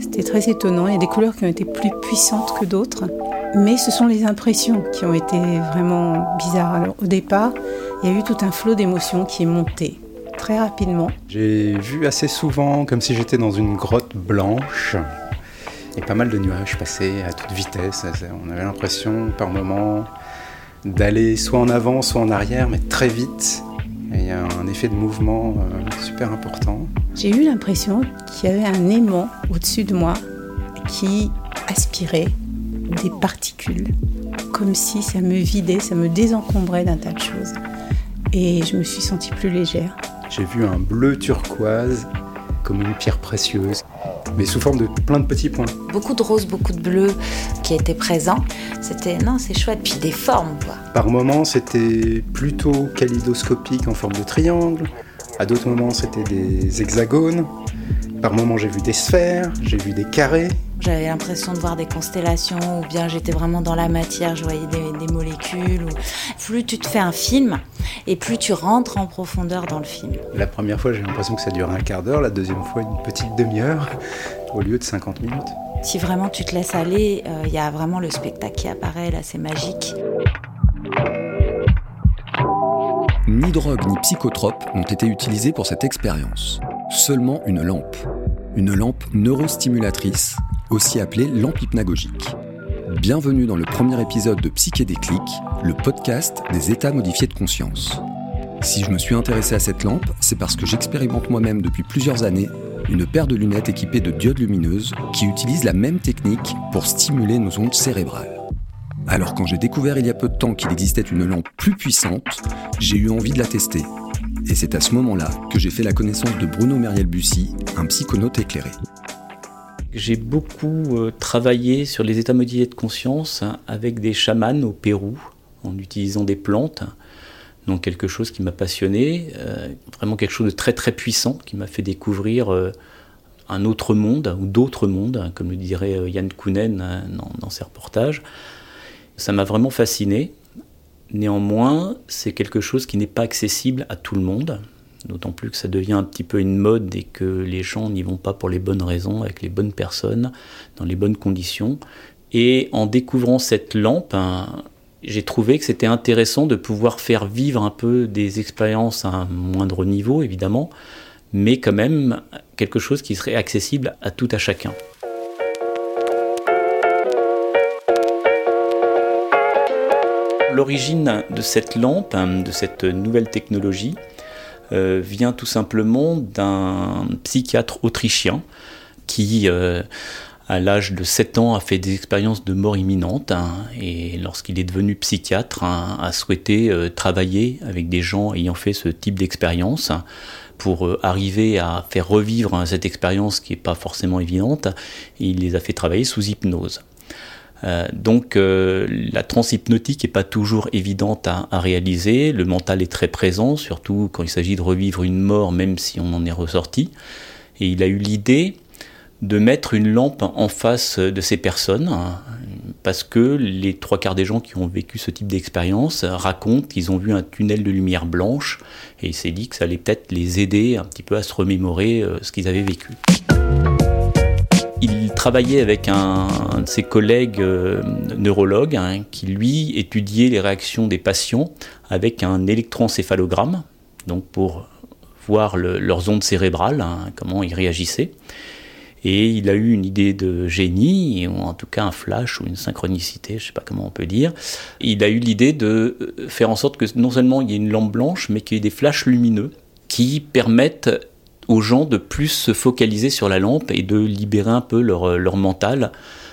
C'était très étonnant. Il y a des couleurs qui ont été plus puissantes que d'autres. Mais ce sont les impressions qui ont été vraiment bizarres. Alors, au départ, il y a eu tout un flot d'émotions qui est monté très rapidement. J'ai vu assez souvent comme si j'étais dans une grotte blanche et pas mal de nuages passaient à toute vitesse. On avait l'impression par moments d'aller soit en avant, soit en arrière, mais très vite. Et il y a un effet de mouvement euh, super important. J'ai eu l'impression qu'il y avait un aimant au-dessus de moi qui aspirait des particules, comme si ça me vidait, ça me désencombrait d'un tas de choses. Et je me suis sentie plus légère. J'ai vu un bleu turquoise comme une pierre précieuse, mais sous forme de plein de petits points. Beaucoup de rose, beaucoup de bleu qui étaient présents. C'était, non, c'est chouette. Puis des formes, quoi. Par moments, c'était plutôt kaléidoscopique en forme de triangle. À d'autres moments, c'était des hexagones. Par moments, j'ai vu des sphères, j'ai vu des carrés. J'avais l'impression de voir des constellations, ou bien j'étais vraiment dans la matière, je voyais des, molécules. Plus tu te fais un film, et plus tu rentres en profondeur dans le film. La première fois, j'ai l'impression que ça dure un quart d'heure, la deuxième fois, une petite demi-heure, au lieu de 50 minutes. Si vraiment tu te laisses aller, il euh, y a vraiment le spectacle qui apparaît, là, c'est magique. Ni drogue ni psychotrope n'ont été utilisés pour cette expérience. Seulement une lampe. Une lampe neurostimulatrice aussi appelée lampe hypnagogique. Bienvenue dans le premier épisode de Psyché le podcast des états modifiés de conscience. Si je me suis intéressé à cette lampe, c'est parce que j'expérimente moi-même depuis plusieurs années une paire de lunettes équipées de diodes lumineuses qui utilisent la même technique pour stimuler nos ondes cérébrales. Alors quand j'ai découvert il y a peu de temps qu'il existait une lampe plus puissante, j'ai eu envie de la tester. Et c'est à ce moment-là que j'ai fait la connaissance de Bruno Meriel-Bussy, un psychonaute éclairé. J'ai beaucoup euh, travaillé sur les états modifiés de conscience avec des chamans au Pérou, en utilisant des plantes. Donc quelque chose qui m'a passionné, euh, vraiment quelque chose de très très puissant, qui m'a fait découvrir euh, un autre monde, ou d'autres mondes, comme le dirait Yann Kounen dans, ses reportages. Ça m'a vraiment fasciné. Néanmoins, c'est quelque chose qui n'est pas accessible à tout le monde d'autant plus que ça devient un petit peu une mode et que les gens n'y vont pas pour les bonnes raisons, avec les bonnes personnes, dans les bonnes conditions. Et en découvrant cette lampe, hein, j'ai trouvé que c'était intéressant de pouvoir faire vivre un peu des expériences à un moindre niveau, évidemment, mais quand même quelque chose qui serait accessible à tout à chacun. L'origine de cette lampe, hein, de cette nouvelle technologie, euh, vient tout simplement d'un psychiatre autrichien qui, euh, à l'âge de 7 ans, a fait des expériences de mort imminente hein, et lorsqu'il est devenu psychiatre, hein, a souhaité euh, travailler avec des gens ayant fait ce type d'expérience pour arriver à faire revivre hein, cette expérience qui n'est pas forcément évidente. il les a fait travailler sous hypnose. Euh, donc euh, la transhypnotique n'est pas toujours évidente à, réaliser, le mental est très présent, surtout quand il s'agit de revivre une mort, même si on en est ressorti. Et il a eu l'idée de mettre une lampe en face de ces personnes, hein, parce que les trois quarts des gens qui ont vécu ce type d'expérience racontent qu'ils ont vu un tunnel de lumière blanche, et il s'est dit que ça allait peut-être les aider un petit peu à se remémorer euh, ce qu'ils avaient vécu il travaillait avec un, de ses collègues euh, neurologues hein, qui, lui, étudiait les réactions des patients avec un électroencéphalogramme, donc pour voir leurs ondes cérébrales, hein, comment ils réagissaient. Et il a eu une idée de génie, ou en tout cas un flash ou une synchronicité, je ne sais pas comment on peut dire. Il a eu l'idée de faire en sorte que non seulement il y ait une lampe blanche, mais qu'il y ait des flashs lumineux qui permettent aux gens de plus se focaliser sur la lampe et de libérer un peu leur, euh, mental.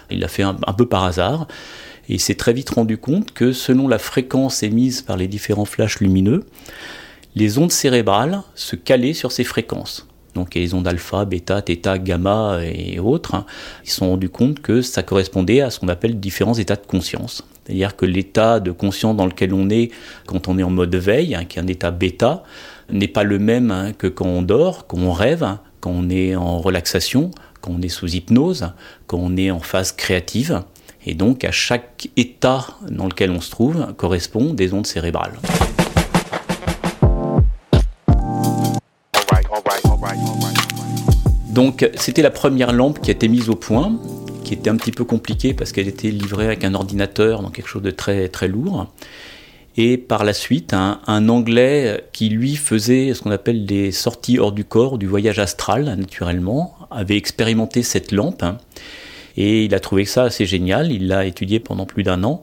Il l'a fait un, peu par hasard. Et il s'est très vite rendu compte que selon la fréquence émise par les différents flashs lumineux, les ondes cérébrales se calaient sur ces fréquences. Donc les ondes alpha, bêta, θ, gamma et autres, ils se sont rendus compte que ça correspondait à ce qu'on appelle différents états de conscience. C'est-à-dire que l'état de conscience dans lequel on est quand on est en mode veille, hein, qui est un état bêta, n'est pas le même hein, que quand on dort, quand on rêve, quand on est en relaxation, quand on est sous hypnose, quand on est en phase créative. Et donc à chaque état dans lequel on se trouve correspond des ondes cérébrales. Donc c'était la première lampe qui a été mise au point, qui était un petit peu compliquée parce qu'elle était livrée avec un ordinateur, donc quelque chose de très très lourd. Et par la suite, un, Anglais qui lui faisait ce qu'on appelle des sorties hors du corps, du voyage astral naturellement, avait expérimenté cette lampe. Et il a trouvé ça assez génial, il l'a étudié pendant plus d'un an.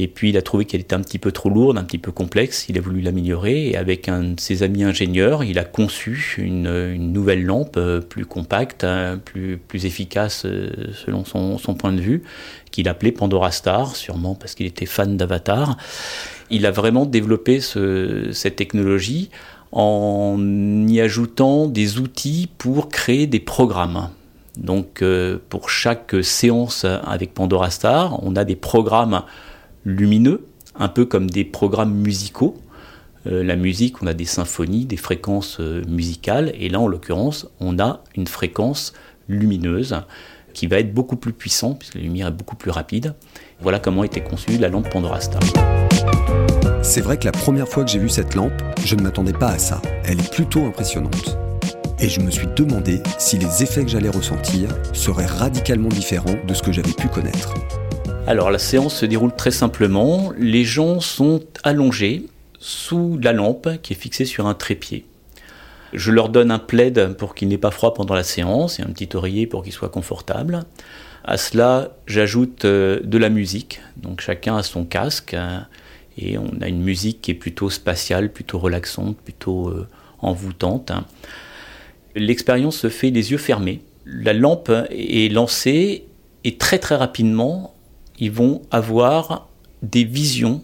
Et puis il a trouvé qu'elle était un petit peu trop lourde, un petit peu complexe, il a voulu l'améliorer et avec un de ses amis ingénieurs, il a conçu une, nouvelle lampe euh, plus compacte, hein, plus, efficace euh, selon son, point de vue, qu'il appelait Pandora Star, sûrement parce qu'il était fan d'Avatar. Il a vraiment développé ce, cette technologie en y ajoutant des outils pour créer des programmes. Donc euh, pour chaque séance avec Pandora Star, on a des programmes lumineux, un peu comme des programmes musicaux. Euh, la musique, on a des symphonies, des fréquences euh, musicales, et là en l'occurrence, on a une fréquence lumineuse qui va être beaucoup plus puissante, puisque la lumière est beaucoup plus rapide. Voilà comment était conçue la lampe Pandora Star. C'est vrai que la première fois que j'ai vu cette lampe, je ne m'attendais pas à ça. Elle est plutôt impressionnante. Et je me suis demandé si les effets que j'allais ressentir seraient radicalement différents de ce que j'avais pu connaître. Alors la séance se déroule très simplement. Les gens sont allongés sous la lampe qui est fixée sur un trépied. Je leur donne un plaid pour qu'il n'ait pas froid pendant la séance et un petit oreiller pour qu'il soit confortable. À cela, j'ajoute euh, de la musique. Donc chacun a son casque hein, et on a une musique qui est plutôt spatiale, plutôt relaxante, plutôt euh, envoûtante. L'expérience se fait les yeux fermés. La lampe est lancée et très très rapidement, ils vont avoir des visions,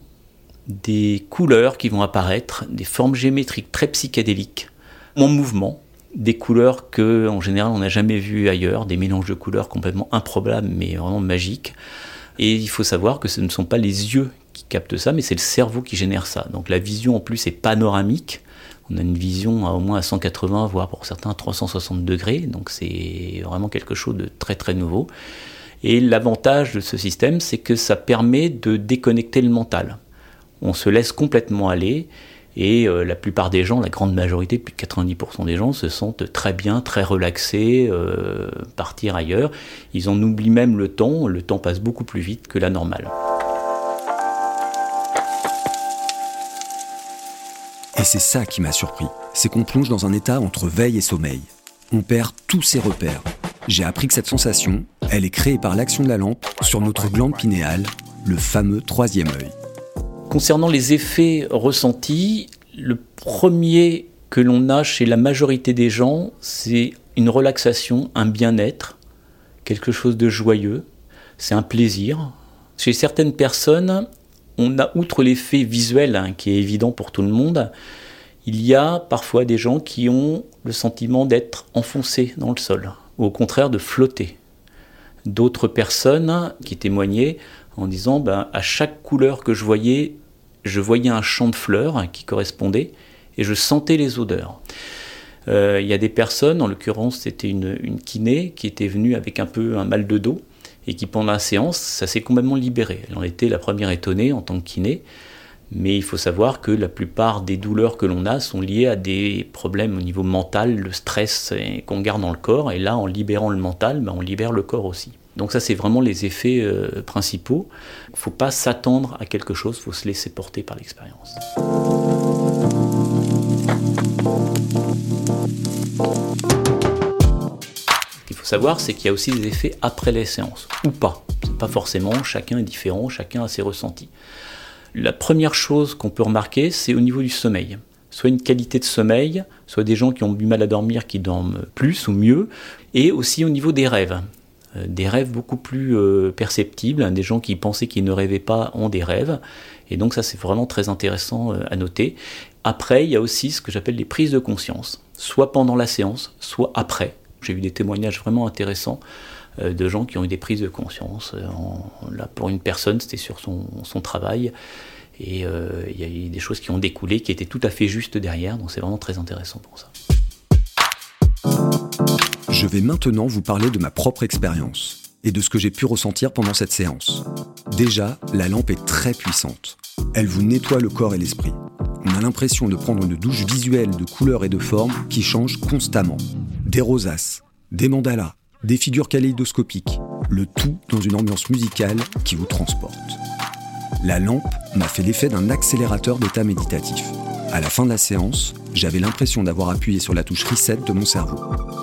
des couleurs qui vont apparaître, des formes géométriques très psychédéliques, en mouvement, des couleurs que en général on n'a jamais vues ailleurs, des mélanges de couleurs complètement improbables mais vraiment magiques. Et il faut savoir que ce ne sont pas les yeux qui captent ça, mais c'est le cerveau qui génère ça. Donc la vision en plus est panoramique. On a une vision à au moins à 180, voire pour certains 360 degrés. Donc c'est vraiment quelque chose de très très nouveau. Et l'avantage de ce système, c'est que ça permet de déconnecter le mental. On se laisse complètement aller et euh, la plupart des gens, la grande majorité, plus de 90% des gens, se sentent très bien, très relaxés, euh, partir ailleurs. Ils en oublient même le temps, le temps passe beaucoup plus vite que la normale. Et c'est ça qui m'a surpris, c'est qu'on plonge dans un état entre veille et sommeil. On perd tous ses repères, j'ai appris que cette sensation, elle est créée par l'action de la lampe sur notre glande pinéale, le fameux troisième œil. Concernant les effets ressentis, le premier que l'on a chez la majorité des gens, c'est une relaxation, un bien-être, quelque chose de joyeux, c'est un plaisir. Chez certaines personnes, on a, outre l'effet visuel hein, qui est évident pour tout le monde, il y a parfois des gens qui ont le sentiment d'être enfoncés dans le sol ou au contraire de flotter. D'autres personnes qui témoignaient en disant ben, à chaque couleur que je voyais, je voyais un champ de fleurs qui correspondait et je sentais les odeurs. Euh, il y a des personnes, en l'occurrence c'était une, une, kiné qui était venue avec un peu un mal de dos et qui pendant la séance, ça s'est complètement libéré. Elle en était la première étonnée en tant que kiné. Mais il faut savoir que la plupart des douleurs que l'on a sont liées à des problèmes au niveau mental, le stress qu'on garde dans le corps. Et là, en libérant le mental, ben, on libère le corps aussi. Donc ça, c'est vraiment les effets euh, principaux. Il ne faut pas s'attendre à quelque chose, il faut se laisser porter par l'expérience. Ce qu'il faut savoir, c'est qu'il y a aussi des effets après les séances, ou pas. Pas forcément, chacun est différent, chacun a ses ressentis. La première chose qu'on peut remarquer, c'est au niveau du sommeil. Soit une qualité de sommeil, soit des gens qui ont du mal à dormir qui dorment plus ou mieux, et aussi au niveau des rêves. des rêves beaucoup plus perceptibles. Des gens qui pensaient qu'ils ne rêvaient pas ont des rêves. Et donc ça, c'est vraiment très intéressant à noter. Après, il y a aussi ce que j'appelle les prises de conscience, soit pendant la séance, soit après. J'ai eu des témoignages vraiment intéressants de gens qui ont eu des prises de conscience. là, pour une personne, c'était sur son, travail. Et euh, il y a eu des choses qui ont découlé, qui étaient tout à fait justes derrière, donc c'est vraiment très intéressant pour ça. Je vais maintenant vous parler de ma propre expérience et de ce que j'ai pu ressentir pendant cette séance. Déjà, la lampe est très puissante. Elle vous nettoie le corps et l'esprit. On a l'impression de prendre une douche visuelle de couleurs et de formes qui changent constamment. Des rosaces, des mandalas, des figures kaléidoscopiques, le tout dans une ambiance musicale qui vous transporte. La lampe m'a fait l'effet d'un accélérateur d'état méditatif. À la fin de la séance, j'avais l'impression d'avoir appuyé sur la touche reset de mon cerveau.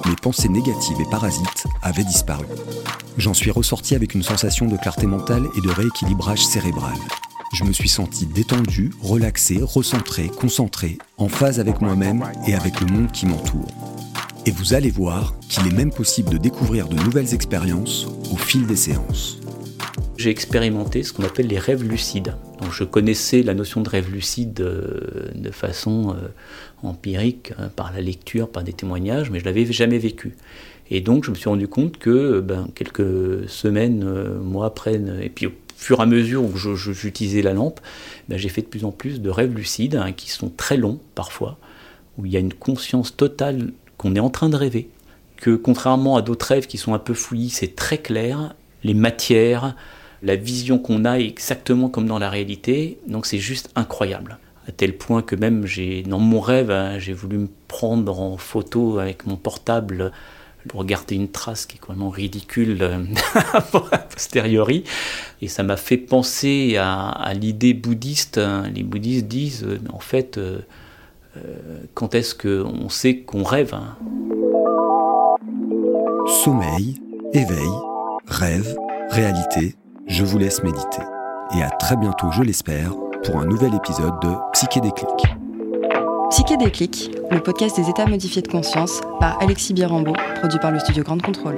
Mes pensées négatives et parasites avaient disparu. J'en suis ressorti avec une sensation de clarté mentale et de rééquilibrage cérébral. Je me suis senti détendu, relaxé, recentré, concentré, en phase avec moi-même et avec le monde qui m'entoure. Et vous allez voir qu'il est même possible de découvrir de nouvelles expériences au fil des séances j'ai expérimenté ce qu'on appelle les rêves lucides. Donc je connaissais la notion de rêve lucide euh, de façon euh, empirique, hein, par la lecture, par des témoignages, mais je l'avais jamais vécu. Et donc je me suis rendu compte que ben, quelques semaines, euh, mois après, et puis au fur et à mesure où j'utilisais la lampe, ben, j'ai fait de plus en plus de rêves lucides hein, qui sont très longs parfois, où il y a une conscience totale qu'on est en train de rêver, que contrairement à d'autres rêves qui sont un peu fouillis, c'est très clair, les matières, la vision qu'on a est exactement comme dans la réalité, donc c'est juste incroyable. À tel point que même j'ai, dans mon rêve, hein, j'ai voulu me prendre en photo avec mon portable pour regarder une trace qui est complètement ridicule euh, a posteriori. Et ça m'a fait penser à, l'idée bouddhiste. Hein. Les bouddhistes disent, euh, en fait, euh, quand est-ce qu'on sait qu'on rêve hein? Sommeil, éveil, rêve, réalité, je vous laisse méditer. Et à très bientôt, je l'espère, pour un nouvel épisode de Psyché Psyché le podcast des états modifiés de conscience par Alexis Birambeau, produit par le studio Grande Contrôle.